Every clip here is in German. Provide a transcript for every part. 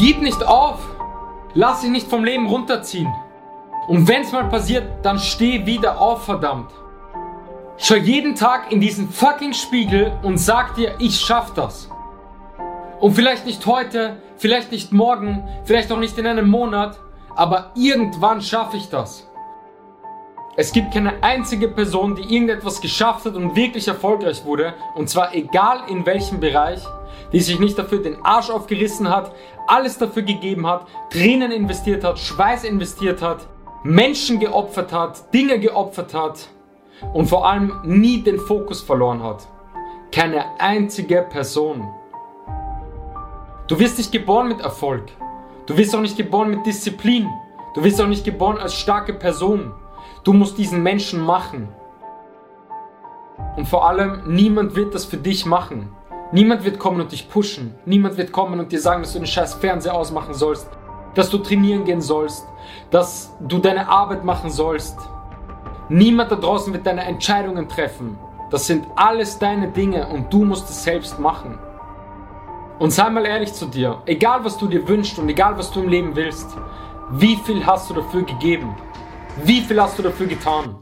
Gib nicht auf. Lass dich nicht vom Leben runterziehen. Und wenn's mal passiert, dann steh wieder auf, verdammt. Schau jeden Tag in diesen fucking Spiegel und sag dir, ich schaff das. Und vielleicht nicht heute, vielleicht nicht morgen, vielleicht auch nicht in einem Monat, aber irgendwann schaffe ich das. Es gibt keine einzige Person, die irgendetwas geschafft hat und wirklich erfolgreich wurde, und zwar egal in welchem Bereich, die sich nicht dafür den Arsch aufgerissen hat, alles dafür gegeben hat, Tränen investiert hat, Schweiß investiert hat, Menschen geopfert hat, Dinge geopfert hat und vor allem nie den Fokus verloren hat. Keine einzige Person. Du wirst nicht geboren mit Erfolg. Du wirst auch nicht geboren mit Disziplin. Du wirst auch nicht geboren als starke Person. Du musst diesen Menschen machen. Und vor allem, niemand wird das für dich machen. Niemand wird kommen und dich pushen. Niemand wird kommen und dir sagen, dass du den scheiß Fernseher ausmachen sollst. Dass du trainieren gehen sollst. Dass du deine Arbeit machen sollst. Niemand da draußen wird deine Entscheidungen treffen. Das sind alles deine Dinge und du musst es selbst machen. Und sei mal ehrlich zu dir, egal was du dir wünschst und egal was du im Leben willst, wie viel hast du dafür gegeben? Wie viel hast du dafür getan?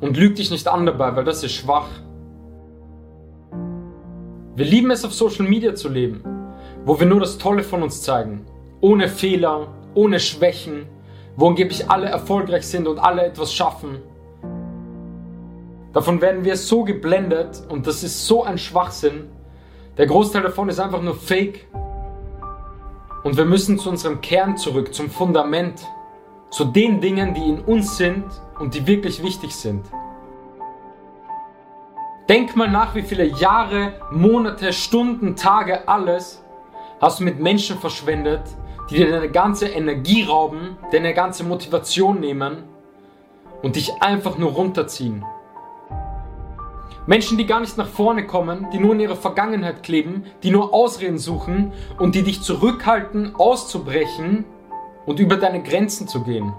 Und lüg dich nicht an dabei, weil das ist schwach. Wir lieben es auf Social Media zu leben, wo wir nur das Tolle von uns zeigen. Ohne Fehler, ohne Schwächen, wo angeblich alle erfolgreich sind und alle etwas schaffen. Davon werden wir so geblendet und das ist so ein Schwachsinn. Der Großteil davon ist einfach nur Fake. Und wir müssen zu unserem Kern zurück, zum Fundament, zu den Dingen, die in uns sind und die wirklich wichtig sind. Denk mal nach, wie viele Jahre, Monate, Stunden, Tage, alles hast du mit Menschen verschwendet, die dir deine ganze Energie rauben, deine ganze Motivation nehmen und dich einfach nur runterziehen. Menschen, die gar nicht nach vorne kommen, die nur in ihrer Vergangenheit kleben, die nur Ausreden suchen und die dich zurückhalten, auszubrechen und über deine Grenzen zu gehen.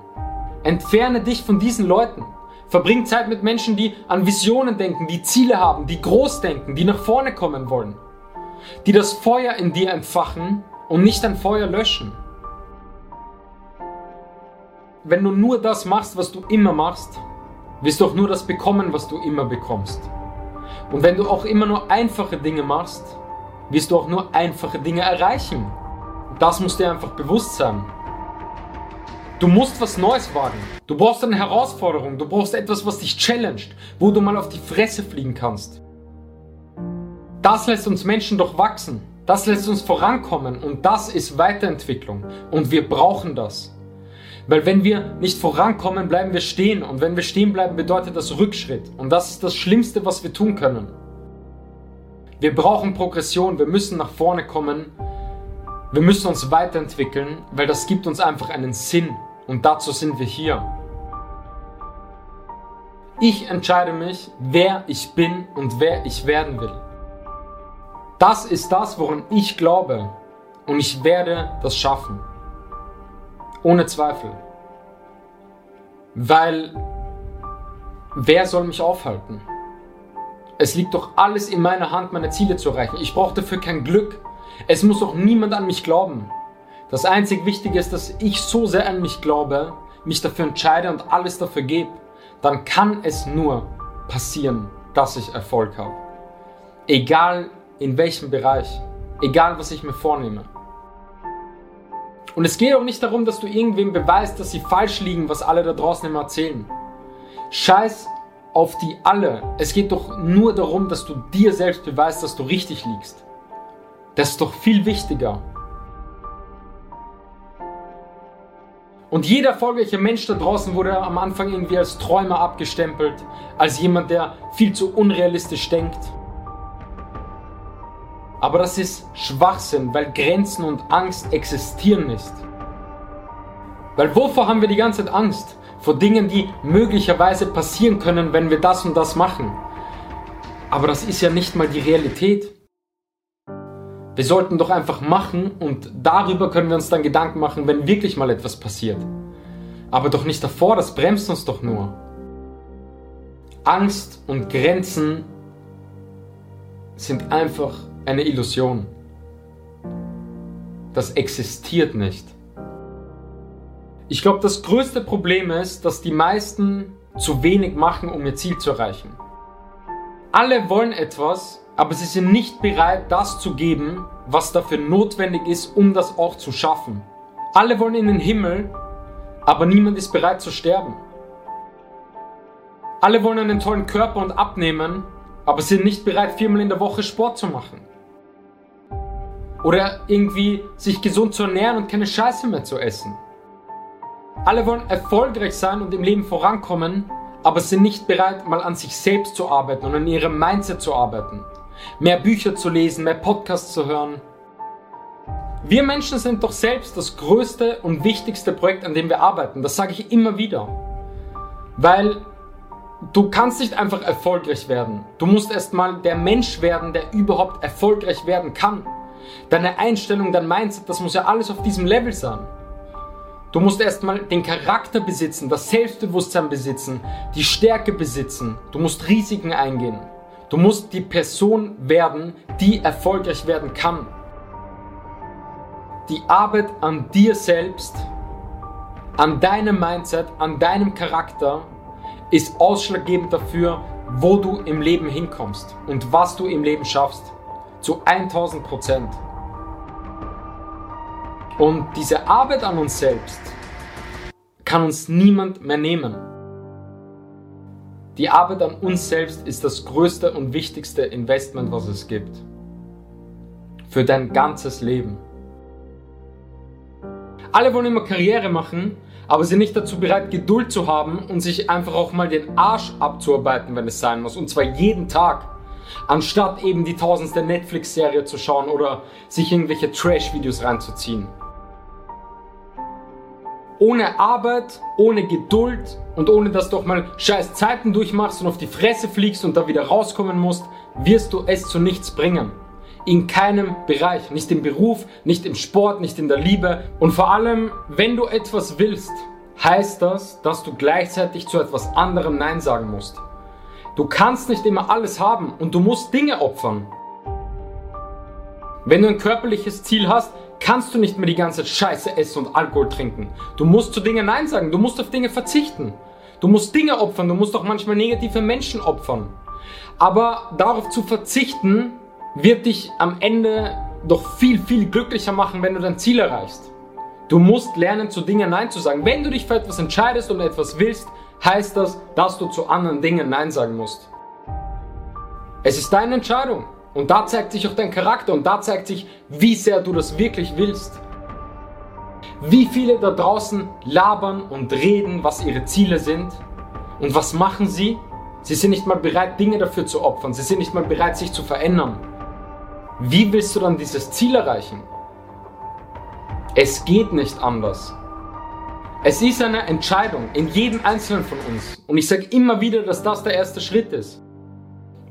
Entferne dich von diesen Leuten. Verbring Zeit mit Menschen, die an Visionen denken, die Ziele haben, die groß denken, die nach vorne kommen wollen. Die das Feuer in dir entfachen und nicht ein Feuer löschen. Wenn du nur das machst, was du immer machst, wirst du auch nur das bekommen, was du immer bekommst. Und wenn du auch immer nur einfache Dinge machst, wirst du auch nur einfache Dinge erreichen. Das muss dir einfach bewusst sein. Du musst was Neues wagen. Du brauchst eine Herausforderung. Du brauchst etwas, was dich challenged, wo du mal auf die Fresse fliegen kannst. Das lässt uns Menschen doch wachsen. Das lässt uns vorankommen und das ist Weiterentwicklung. Und wir brauchen das. Weil wenn wir nicht vorankommen, bleiben wir stehen. Und wenn wir stehen bleiben, bedeutet das Rückschritt. Und das ist das Schlimmste, was wir tun können. Wir brauchen Progression. Wir müssen nach vorne kommen. Wir müssen uns weiterentwickeln, weil das gibt uns einfach einen Sinn. Und dazu sind wir hier. Ich entscheide mich, wer ich bin und wer ich werden will. Das ist das, woran ich glaube. Und ich werde das schaffen. Ohne Zweifel. Weil wer soll mich aufhalten? Es liegt doch alles in meiner Hand, meine Ziele zu erreichen. Ich brauche dafür kein Glück. Es muss doch niemand an mich glauben. Das einzig Wichtige ist, dass ich so sehr an mich glaube, mich dafür entscheide und alles dafür gebe. Dann kann es nur passieren, dass ich Erfolg habe. Egal in welchem Bereich. Egal was ich mir vornehme. Und es geht auch nicht darum, dass du irgendwem beweist, dass sie falsch liegen, was alle da draußen immer erzählen. Scheiß auf die alle. Es geht doch nur darum, dass du dir selbst beweist, dass du richtig liegst. Das ist doch viel wichtiger. Und jeder erfolgreiche Mensch da draußen wurde am Anfang irgendwie als Träumer abgestempelt, als jemand, der viel zu unrealistisch denkt. Aber das ist Schwachsinn, weil Grenzen und Angst existieren nicht. Weil wovor haben wir die ganze Zeit Angst? Vor Dingen, die möglicherweise passieren können, wenn wir das und das machen. Aber das ist ja nicht mal die Realität. Wir sollten doch einfach machen und darüber können wir uns dann Gedanken machen, wenn wirklich mal etwas passiert. Aber doch nicht davor, das bremst uns doch nur. Angst und Grenzen sind einfach eine Illusion. das existiert nicht. Ich glaube, das größte Problem ist, dass die meisten zu wenig machen, um ihr Ziel zu erreichen. Alle wollen etwas, aber sie sind nicht bereit, das zu geben, was dafür notwendig ist, um das auch zu schaffen. Alle wollen in den Himmel, aber niemand ist bereit zu sterben. Alle wollen einen tollen Körper und abnehmen, aber sind nicht bereit, viermal in der Woche Sport zu machen. Oder irgendwie sich gesund zu ernähren und keine Scheiße mehr zu essen. Alle wollen erfolgreich sein und im Leben vorankommen, aber sind nicht bereit, mal an sich selbst zu arbeiten und an ihrem Mindset zu arbeiten. Mehr Bücher zu lesen, mehr Podcasts zu hören. Wir Menschen sind doch selbst das größte und wichtigste Projekt, an dem wir arbeiten. Das sage ich immer wieder. Weil du kannst nicht einfach erfolgreich werden. Du musst erstmal der Mensch werden, der überhaupt erfolgreich werden kann. Deine Einstellung, dein Mindset, das muss ja alles auf diesem Level sein. Du musst erstmal den Charakter besitzen, das Selbstbewusstsein besitzen, die Stärke besitzen. Du musst Risiken eingehen. Du musst die Person werden, die erfolgreich werden kann. Die Arbeit an dir selbst, an deinem Mindset, an deinem Charakter ist ausschlaggebend dafür, wo du im Leben hinkommst und was du im Leben schaffst. Zu 1000 Prozent. Und diese Arbeit an uns selbst kann uns niemand mehr nehmen. Die Arbeit an uns selbst ist das größte und wichtigste Investment, was es gibt. Für dein ganzes Leben. Alle wollen immer Karriere machen, aber sind nicht dazu bereit, Geduld zu haben und sich einfach auch mal den Arsch abzuarbeiten, wenn es sein muss. Und zwar jeden Tag. Anstatt eben die tausendste Netflix-Serie zu schauen oder sich irgendwelche Trash-Videos reinzuziehen. Ohne Arbeit, ohne Geduld und ohne dass du auch mal scheiß Zeiten durchmachst und auf die Fresse fliegst und da wieder rauskommen musst, wirst du es zu nichts bringen. In keinem Bereich. Nicht im Beruf, nicht im Sport, nicht in der Liebe. Und vor allem, wenn du etwas willst, heißt das, dass du gleichzeitig zu etwas anderem Nein sagen musst. Du kannst nicht immer alles haben und du musst Dinge opfern. Wenn du ein körperliches Ziel hast, kannst du nicht mehr die ganze Scheiße essen und Alkohol trinken. Du musst zu Dingen Nein sagen, du musst auf Dinge verzichten. Du musst Dinge opfern, du musst auch manchmal negative Menschen opfern. Aber darauf zu verzichten, wird dich am Ende doch viel, viel glücklicher machen, wenn du dein Ziel erreichst. Du musst lernen, zu Dingen Nein zu sagen. Wenn du dich für etwas entscheidest und etwas willst, heißt das, dass du zu anderen Dingen Nein sagen musst. Es ist deine Entscheidung. Und da zeigt sich auch dein Charakter und da zeigt sich, wie sehr du das wirklich willst. Wie viele da draußen labern und reden, was ihre Ziele sind. Und was machen sie? Sie sind nicht mal bereit, Dinge dafür zu opfern. Sie sind nicht mal bereit, sich zu verändern. Wie willst du dann dieses Ziel erreichen? Es geht nicht anders. Es ist eine Entscheidung in jedem Einzelnen von uns. Und ich sage immer wieder, dass das der erste Schritt ist.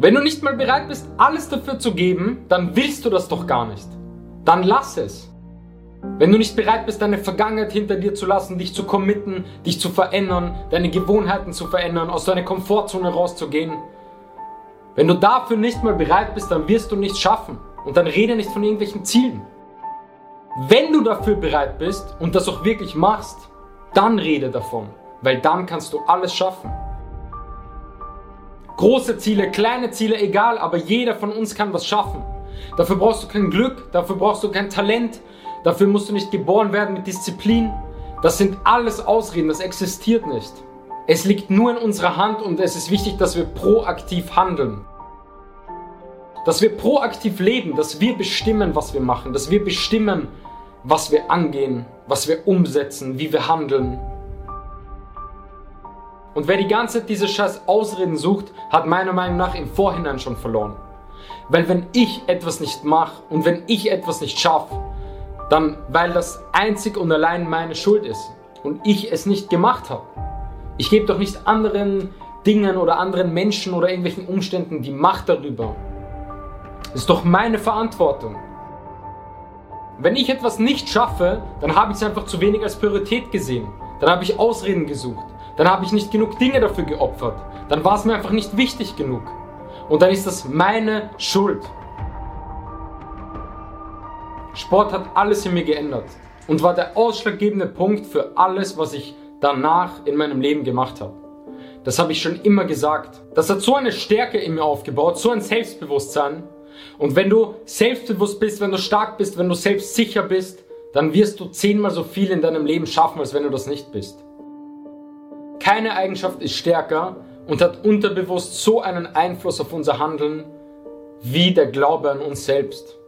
Wenn du nicht mal bereit bist, alles dafür zu geben, dann willst du das doch gar nicht. Dann lass es. Wenn du nicht bereit bist, deine Vergangenheit hinter dir zu lassen, dich zu committen, dich zu verändern, deine Gewohnheiten zu verändern, aus deiner Komfortzone rauszugehen, wenn du dafür nicht mal bereit bist, dann wirst du nichts schaffen. Und dann rede nicht von irgendwelchen Zielen. Wenn du dafür bereit bist und das auch wirklich machst, dann rede davon, weil dann kannst du alles schaffen. Große Ziele, kleine Ziele, egal, aber jeder von uns kann was schaffen. Dafür brauchst du kein Glück, dafür brauchst du kein Talent, dafür musst du nicht geboren werden mit Disziplin. Das sind alles Ausreden, das existiert nicht. Es liegt nur in unserer Hand und es ist wichtig, dass wir proaktiv handeln. Dass wir proaktiv leben, dass wir bestimmen, was wir machen, dass wir bestimmen, was wir angehen, was wir umsetzen, wie wir handeln. Und wer die ganze Zeit diese scheiß Ausreden sucht, hat meiner Meinung nach im Vorhinein schon verloren. Weil wenn ich etwas nicht mache und wenn ich etwas nicht schaffe, dann weil das einzig und allein meine Schuld ist und ich es nicht gemacht habe. Ich gebe doch nicht anderen Dingen oder anderen Menschen oder irgendwelchen Umständen die Macht darüber, das ist doch meine Verantwortung. Wenn ich etwas nicht schaffe, dann habe ich es einfach zu wenig als Priorität gesehen. Dann habe ich Ausreden gesucht. Dann habe ich nicht genug Dinge dafür geopfert. Dann war es mir einfach nicht wichtig genug. Und dann ist das meine Schuld. Sport hat alles in mir geändert und war der ausschlaggebende Punkt für alles, was ich danach in meinem Leben gemacht habe. Das habe ich schon immer gesagt. Das hat so eine Stärke in mir aufgebaut, so ein Selbstbewusstsein. Und wenn du selbstbewusst bist, wenn du stark bist, wenn du selbstsicher bist, dann wirst du zehnmal so viel in deinem Leben schaffen, als wenn du das nicht bist. Keine Eigenschaft ist stärker und hat unterbewusst so einen Einfluss auf unser Handeln wie der Glaube an uns selbst.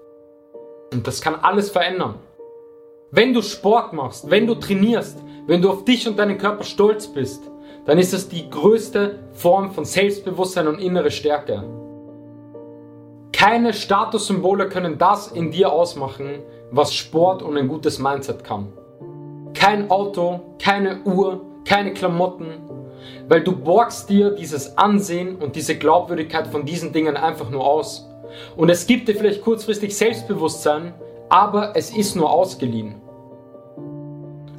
Und das kann alles verändern. Wenn du Sport machst, wenn du trainierst, wenn du auf dich und deinen Körper stolz bist, dann ist es die größte Form von Selbstbewusstsein und innere Stärke. Keine Statussymbole können das in dir ausmachen, was Sport und ein gutes Mindset kann. Kein Auto, keine Uhr, keine Klamotten, weil du borgst dir dieses Ansehen und diese Glaubwürdigkeit von diesen Dingen einfach nur aus. Und es gibt dir vielleicht kurzfristig Selbstbewusstsein, aber es ist nur ausgeliehen.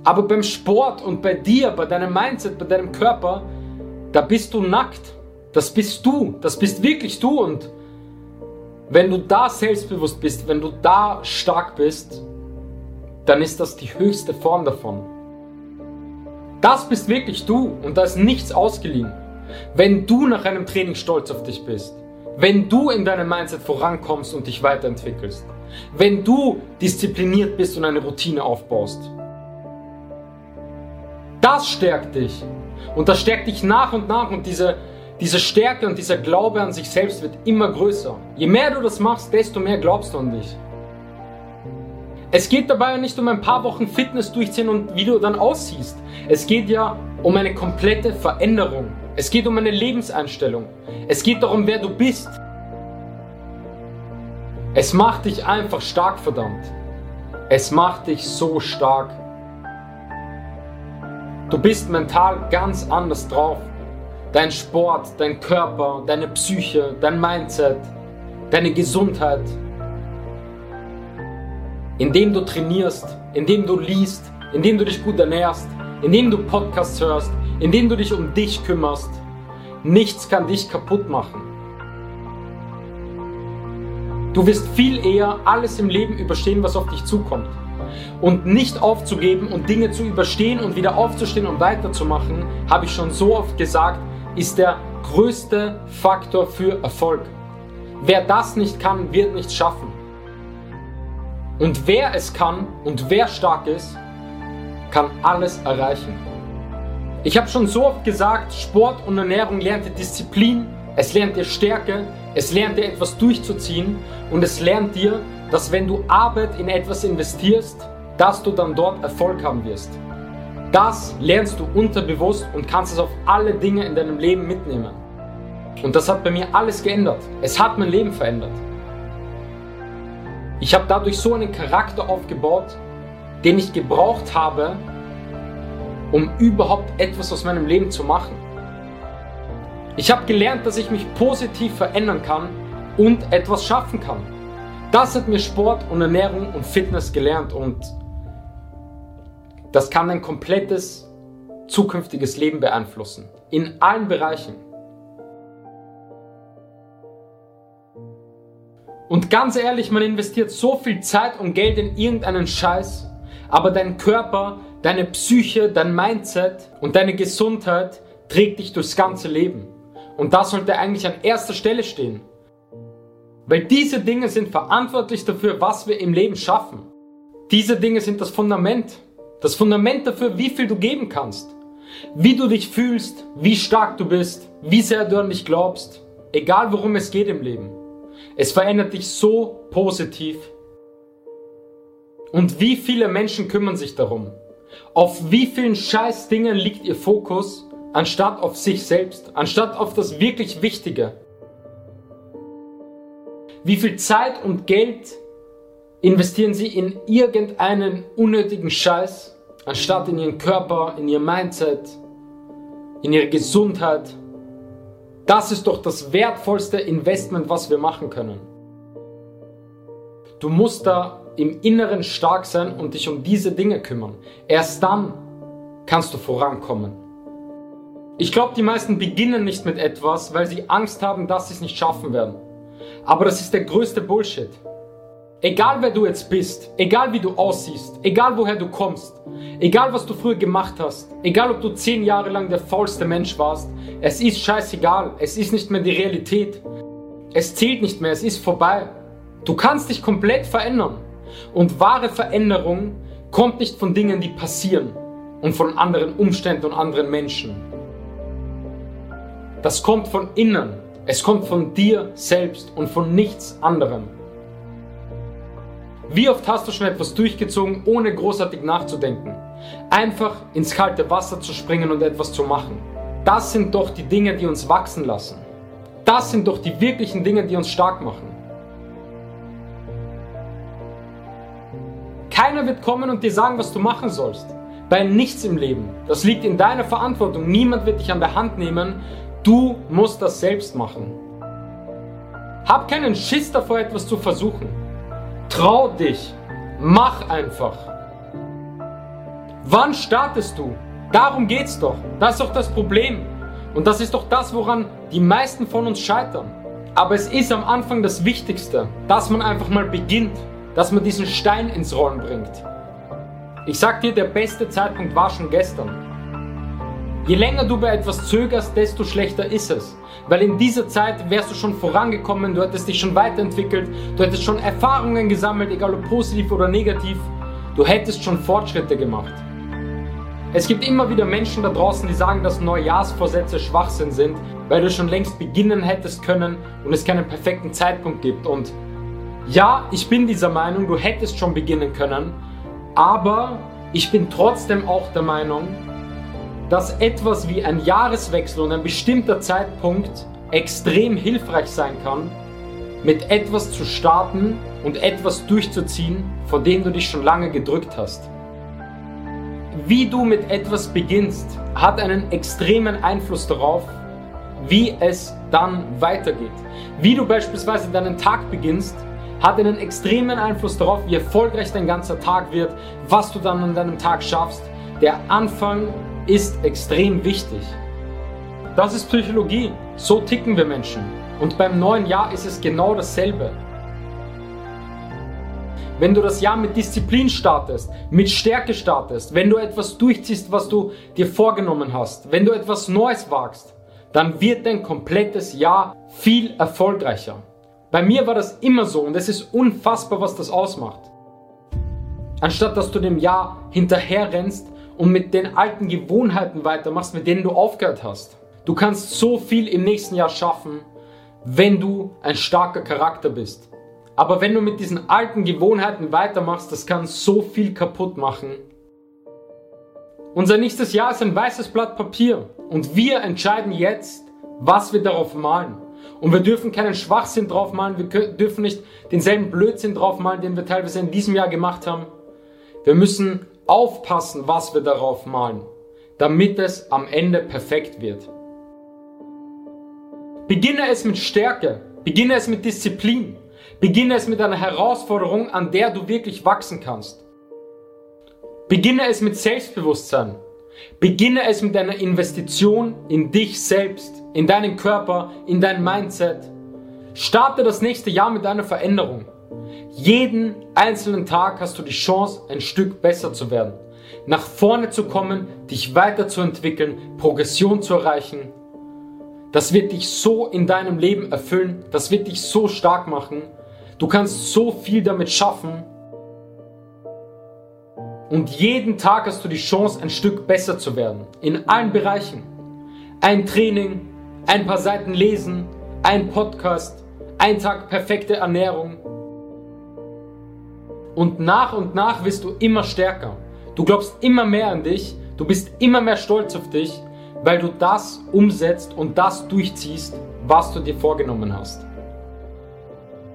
Aber beim Sport und bei dir, bei deinem Mindset, bei deinem Körper, da bist du nackt. Das bist du. Das bist wirklich du. Und wenn du da selbstbewusst bist, wenn du da stark bist, dann ist das die höchste Form davon. Das bist wirklich du und da ist nichts ausgeliehen. Wenn du nach einem Training stolz auf dich bist, wenn du in deinem Mindset vorankommst und dich weiterentwickelst, wenn du diszipliniert bist und eine Routine aufbaust, das stärkt dich. Und das stärkt dich nach und nach und diese, diese Stärke und dieser Glaube an sich selbst wird immer größer. Je mehr du das machst, desto mehr glaubst du an dich. Es geht dabei nicht um ein paar Wochen Fitness durchziehen und wie du dann aussiehst. Es geht ja um eine komplette Veränderung. Es geht um eine Lebenseinstellung. Es geht darum, wer du bist. Es macht dich einfach stark, verdammt. Es macht dich so stark. Du bist mental ganz anders drauf. Dein Sport, dein Körper, deine Psyche, dein Mindset, deine Gesundheit. Indem du trainierst, indem du liest, indem du dich gut ernährst, indem du Podcasts hörst, indem du dich um dich kümmerst. Nichts kann dich kaputt machen. Du wirst viel eher alles im Leben überstehen, was auf dich zukommt. Und nicht aufzugeben und Dinge zu überstehen und wieder aufzustehen und weiterzumachen, habe ich schon so oft gesagt, ist der größte Faktor für Erfolg. Wer das nicht kann, wird nichts schaffen. Und wer es kann und wer stark ist, kann alles erreichen. Ich habe schon so oft gesagt, Sport und Ernährung lernt dir Disziplin, es lernt dir Stärke, es lernt dir etwas durchzuziehen und es lernt dir, dass wenn du Arbeit in etwas investierst, dass du dann dort Erfolg haben wirst. Das lernst du unterbewusst und kannst es auf alle Dinge in deinem Leben mitnehmen. Und das hat bei mir alles geändert. Es hat mein Leben verändert. Ich habe dadurch so einen Charakter aufgebaut, den ich gebraucht habe, um überhaupt etwas aus meinem Leben zu machen. Ich habe gelernt, dass ich mich positiv verändern kann und etwas schaffen kann. Das hat mir Sport und Ernährung und Fitness gelernt und das kann dein komplettes zukünftiges Leben beeinflussen. In allen Bereichen. Und ganz ehrlich, man investiert so viel Zeit und Geld in irgendeinen Scheiß, aber dein Körper, deine Psyche, dein Mindset und deine Gesundheit trägt dich durchs ganze Leben. Und das sollte eigentlich an erster Stelle stehen. Weil diese Dinge sind verantwortlich dafür, was wir im Leben schaffen. Diese Dinge sind das Fundament. Das Fundament dafür, wie viel du geben kannst. Wie du dich fühlst, wie stark du bist, wie sehr du an dich glaubst. Egal worum es geht im Leben. Es verändert dich so positiv. Und wie viele Menschen kümmern sich darum? Auf wie vielen scheiß Dingen liegt ihr Fokus, anstatt auf sich selbst, anstatt auf das wirklich Wichtige? Wie viel Zeit und Geld investieren sie in irgendeinen unnötigen Scheiß, anstatt in ihren Körper, in ihr Mindset, in ihre Gesundheit. Das ist doch das wertvollste Investment, was wir machen können. Du musst da im Inneren stark sein und dich um diese Dinge kümmern. Erst dann kannst du vorankommen. Ich glaube, die meisten beginnen nicht mit etwas, weil sie Angst haben, dass sie es nicht schaffen werden. Aber das ist der größte Bullshit. Egal wer du jetzt bist, egal wie du aussiehst, egal woher du kommst, egal was du früher gemacht hast, egal ob du zehn Jahre lang der faulste Mensch warst, es ist scheißegal, es ist nicht mehr die Realität. Es zählt nicht mehr, es ist vorbei. Du kannst dich komplett verändern. Und wahre Veränderung kommt nicht von Dingen, die passieren und von anderen Umständen und anderen Menschen. Das kommt von innen. Es kommt von dir selbst und von nichts anderem. Wie oft hast du schon etwas durchgezogen, ohne großartig nachzudenken? Einfach ins kalte Wasser zu springen und etwas zu machen. Das sind doch die Dinge, die uns wachsen lassen. Das sind doch die wirklichen Dinge, die uns stark machen. Keiner wird kommen und dir sagen, was du machen sollst. Bei nichts im Leben. Das liegt in deiner Verantwortung. Niemand wird dich an der Hand nehmen. Du musst das selbst machen. Hab keinen Schiss davor, etwas zu versuchen. Trau dich. Mach einfach. Wann startest du? Darum geht's doch. Das ist doch das Problem. Und das ist doch das, woran die meisten von uns scheitern. Aber es ist am Anfang das Wichtigste, dass man einfach mal beginnt dass man diesen Stein ins Rollen bringt. Ich sag dir, der beste Zeitpunkt war schon gestern. Je länger du bei etwas zögerst, desto schlechter ist es. Weil in dieser Zeit wärst du schon vorangekommen, du hättest dich schon weiterentwickelt, du hättest schon Erfahrungen gesammelt, egal ob positiv oder negativ. Du hättest schon Fortschritte gemacht. Es gibt immer wieder Menschen da draußen, die sagen, dass Neujahrsvorsätze Schwachsinn sind, weil du schon längst beginnen hättest können und es keinen perfekten Zeitpunkt gibt. Und ja, ich bin dieser Meinung, du hättest schon beginnen können, aber ich bin trotzdem auch der Meinung, dass etwas wie ein Jahreswechsel und ein bestimmter Zeitpunkt extrem hilfreich sein kann, mit etwas zu starten und etwas durchzuziehen, vor dem du dich schon lange gedrückt hast. Wie du mit etwas beginnst, hat einen extremen Einfluss darauf, wie es dann weitergeht. Wie du beispielsweise deinen Tag beginnst, hat einen extremen Einfluss darauf, wie erfolgreich dein ganzer Tag wird, was du dann an deinem Tag schaffst. Der Anfang ist extrem wichtig. Das ist Psychologie. So ticken wir Menschen. Und beim neuen Jahr ist es genau dasselbe. Wenn du das Jahr mit Disziplin startest, mit Stärke startest, wenn du etwas durchziehst, was du dir vorgenommen hast, wenn du etwas Neues wagst, dann wird dein komplettes Jahr viel erfolgreicher. Bei mir war das immer so und es ist unfassbar, was das ausmacht. Anstatt dass du dem Jahr hinterher rennst und mit den alten Gewohnheiten weitermachst, mit denen du aufgehört hast. Du kannst so viel im nächsten Jahr schaffen, wenn du ein starker Charakter bist. Aber wenn du mit diesen alten Gewohnheiten weitermachst, das kann so viel kaputt machen. Unser nächstes Jahr ist ein weißes Blatt Papier und wir entscheiden jetzt, was wir darauf malen. Und wir dürfen keinen Schwachsinn draufmalen, wir dürfen nicht denselben Blödsinn draufmalen, den wir teilweise in diesem Jahr gemacht haben. Wir müssen aufpassen, was wir darauf malen, damit es am Ende perfekt wird. Beginne es mit Stärke, beginne es mit Disziplin, beginne es mit einer Herausforderung, an der du wirklich wachsen kannst. Beginne es mit Selbstbewusstsein, Beginne es mit einer Investition in dich selbst, in deinen Körper, in dein Mindset. Starte das nächste Jahr mit einer Veränderung. Jeden einzelnen Tag hast du die Chance, ein Stück besser zu werden, nach vorne zu kommen, dich weiterzuentwickeln, Progression zu erreichen. Das wird dich so in deinem Leben erfüllen, das wird dich so stark machen. Du kannst so viel damit schaffen und jeden Tag hast du die Chance, ein Stück besser zu werden. In allen Bereichen. Ein Training, ein paar Seiten lesen, ein Podcast, ein Tag perfekte Ernährung. Und nach und nach wirst du immer stärker. Du glaubst immer mehr an dich, du bist immer mehr stolz auf dich, weil du das umsetzt und das durchziehst, was du dir vorgenommen hast.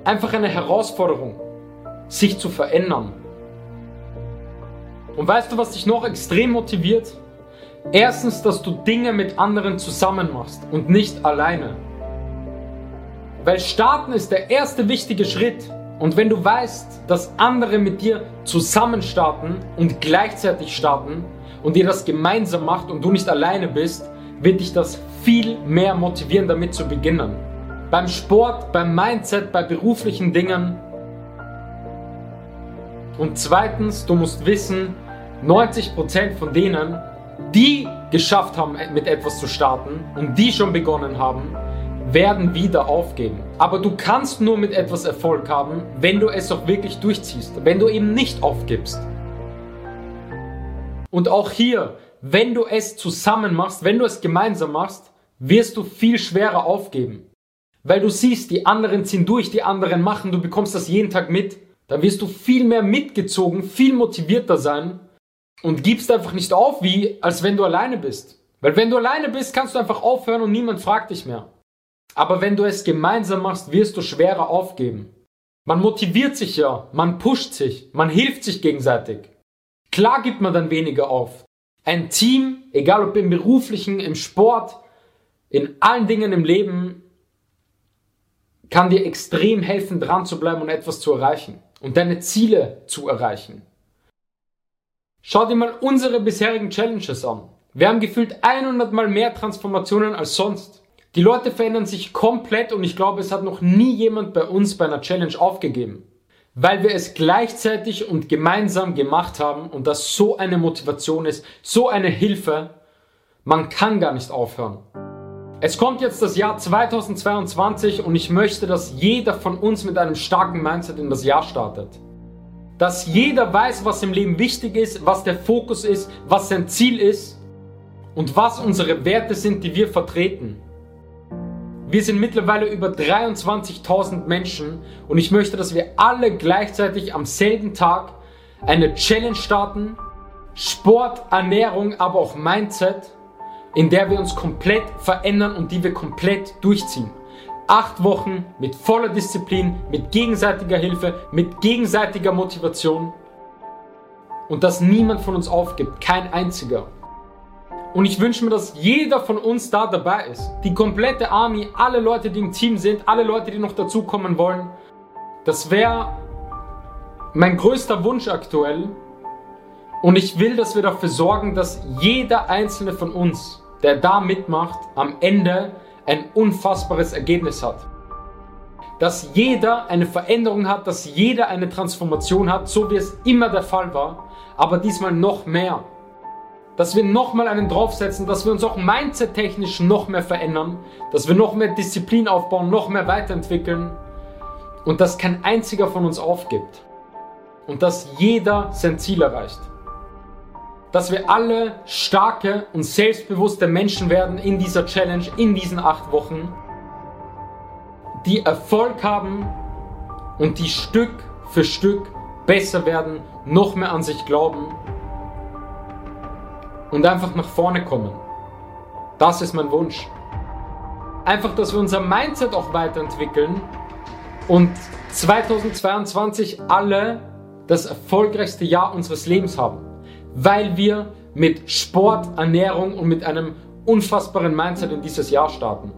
Einfach eine Herausforderung, sich zu verändern, und weißt du, was dich noch extrem motiviert? Erstens, dass du Dinge mit anderen zusammen machst und nicht alleine. Weil starten ist der erste wichtige Schritt. Und wenn du weißt, dass andere mit dir zusammen starten und gleichzeitig starten und ihr das gemeinsam macht und du nicht alleine bist, wird dich das viel mehr motivieren, damit zu beginnen. Beim Sport, beim Mindset, bei beruflichen Dingen. Und zweitens, du musst wissen, 90% von denen, die geschafft haben, mit etwas zu starten und die schon begonnen haben, werden wieder aufgeben. Aber du kannst nur mit etwas Erfolg haben, wenn du es auch wirklich durchziehst, wenn du eben nicht aufgibst. Und auch hier, wenn du es zusammen machst, wenn du es gemeinsam machst, wirst du viel schwerer aufgeben. Weil du siehst, die anderen ziehen durch, die anderen machen, du bekommst das jeden Tag mit, dann wirst du viel mehr mitgezogen, viel motivierter sein und gibst einfach nicht auf, wie als wenn du alleine bist. Weil wenn du alleine bist, kannst du einfach aufhören und niemand fragt dich mehr. Aber wenn du es gemeinsam machst, wirst du schwerer aufgeben. Man motiviert sich ja, man pusht sich, man hilft sich gegenseitig. Klar gibt man dann weniger auf. Ein Team, egal ob im beruflichen, im Sport, in allen Dingen im Leben, kann dir extrem helfen, dran zu bleiben und etwas zu erreichen und deine Ziele zu erreichen. Schau dir mal unsere bisherigen Challenges an. Wir haben gefühlt 100 mal mehr Transformationen als sonst. Die Leute verändern sich komplett und ich glaube, es hat noch nie jemand bei uns bei einer Challenge aufgegeben. Weil wir es gleichzeitig und gemeinsam gemacht haben und das so eine Motivation ist, so eine Hilfe, man kann gar nicht aufhören. Es kommt jetzt das Jahr 2022 und ich möchte, dass jeder von uns mit einem starken Mindset in das Jahr startet. Dass jeder weiß, was im Leben wichtig ist, was der Fokus ist, was sein Ziel ist und was unsere Werte sind, die wir vertreten. Wir sind mittlerweile über 23.000 Menschen und ich möchte, dass wir alle gleichzeitig am selben Tag eine Challenge starten. Sport, Ernährung, aber auch Mindset in der wir uns komplett verändern und die wir komplett durchziehen. Acht Wochen mit voller Disziplin, mit gegenseitiger Hilfe, mit gegenseitiger Motivation und dass niemand von uns aufgibt, kein einziger. Und ich wünsche mir, dass jeder von uns da dabei ist. Die komplette Army, alle Leute, die im Team sind, alle Leute, die noch dazukommen wollen. Das wäre mein größter Wunsch aktuell, und ich will, dass wir dafür sorgen, dass jeder einzelne von uns, der da mitmacht, am Ende ein unfassbares Ergebnis hat. Dass jeder eine Veränderung hat, dass jeder eine Transformation hat, so wie es immer der Fall war, aber diesmal noch mehr. Dass wir nochmal einen draufsetzen, dass wir uns auch mindset-technisch noch mehr verändern, dass wir noch mehr Disziplin aufbauen, noch mehr weiterentwickeln und dass kein einziger von uns aufgibt. Und dass jeder sein Ziel erreicht dass wir alle starke und selbstbewusste Menschen werden in dieser Challenge, in diesen acht Wochen, die Erfolg haben und die Stück für Stück besser werden, noch mehr an sich glauben und einfach nach vorne kommen. Das ist mein Wunsch. Einfach, dass wir unser Mindset auch weiterentwickeln und 2022 alle das erfolgreichste Jahr unseres Lebens haben weil wir mit Sport, Ernährung und mit einem unfassbaren Mindset in dieses Jahr starten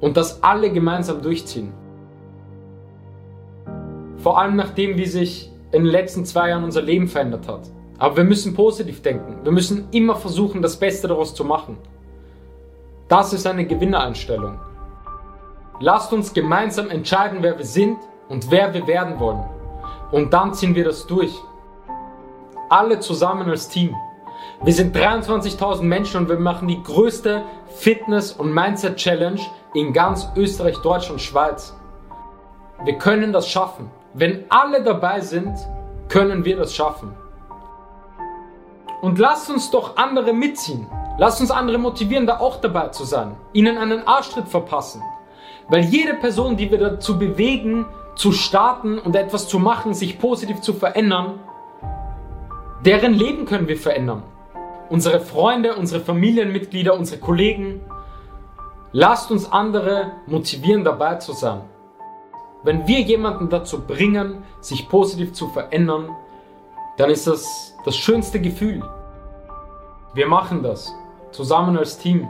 und das alle gemeinsam durchziehen. Vor allem nachdem, wie sich in den letzten zwei Jahren unser Leben verändert hat. Aber wir müssen positiv denken. Wir müssen immer versuchen, das Beste daraus zu machen. Das ist eine Gewinnereinstellung. Lasst uns gemeinsam entscheiden, wer wir sind und wer wir werden wollen. Und dann ziehen wir das durch alle zusammen als Team. Wir sind 23.000 Menschen und wir machen die größte Fitness- und Mindset-Challenge in ganz Österreich, Deutschland, Schweiz. Wir können das schaffen. Wenn alle dabei sind, können wir das schaffen. Und lasst uns doch andere mitziehen. Lasst uns andere motivieren, da auch dabei zu sein. Ihnen einen Arschtritt verpassen. Weil jede Person, die wir dazu bewegen, zu starten und etwas zu machen, sich positiv zu verändern, Deren Leben können wir verändern. Unsere Freunde, unsere Familienmitglieder, unsere Kollegen. Lasst uns andere motivieren, dabei zu sein. Wenn wir jemanden dazu bringen, sich positiv zu verändern, dann ist das das schönste Gefühl. Wir machen das zusammen als Team.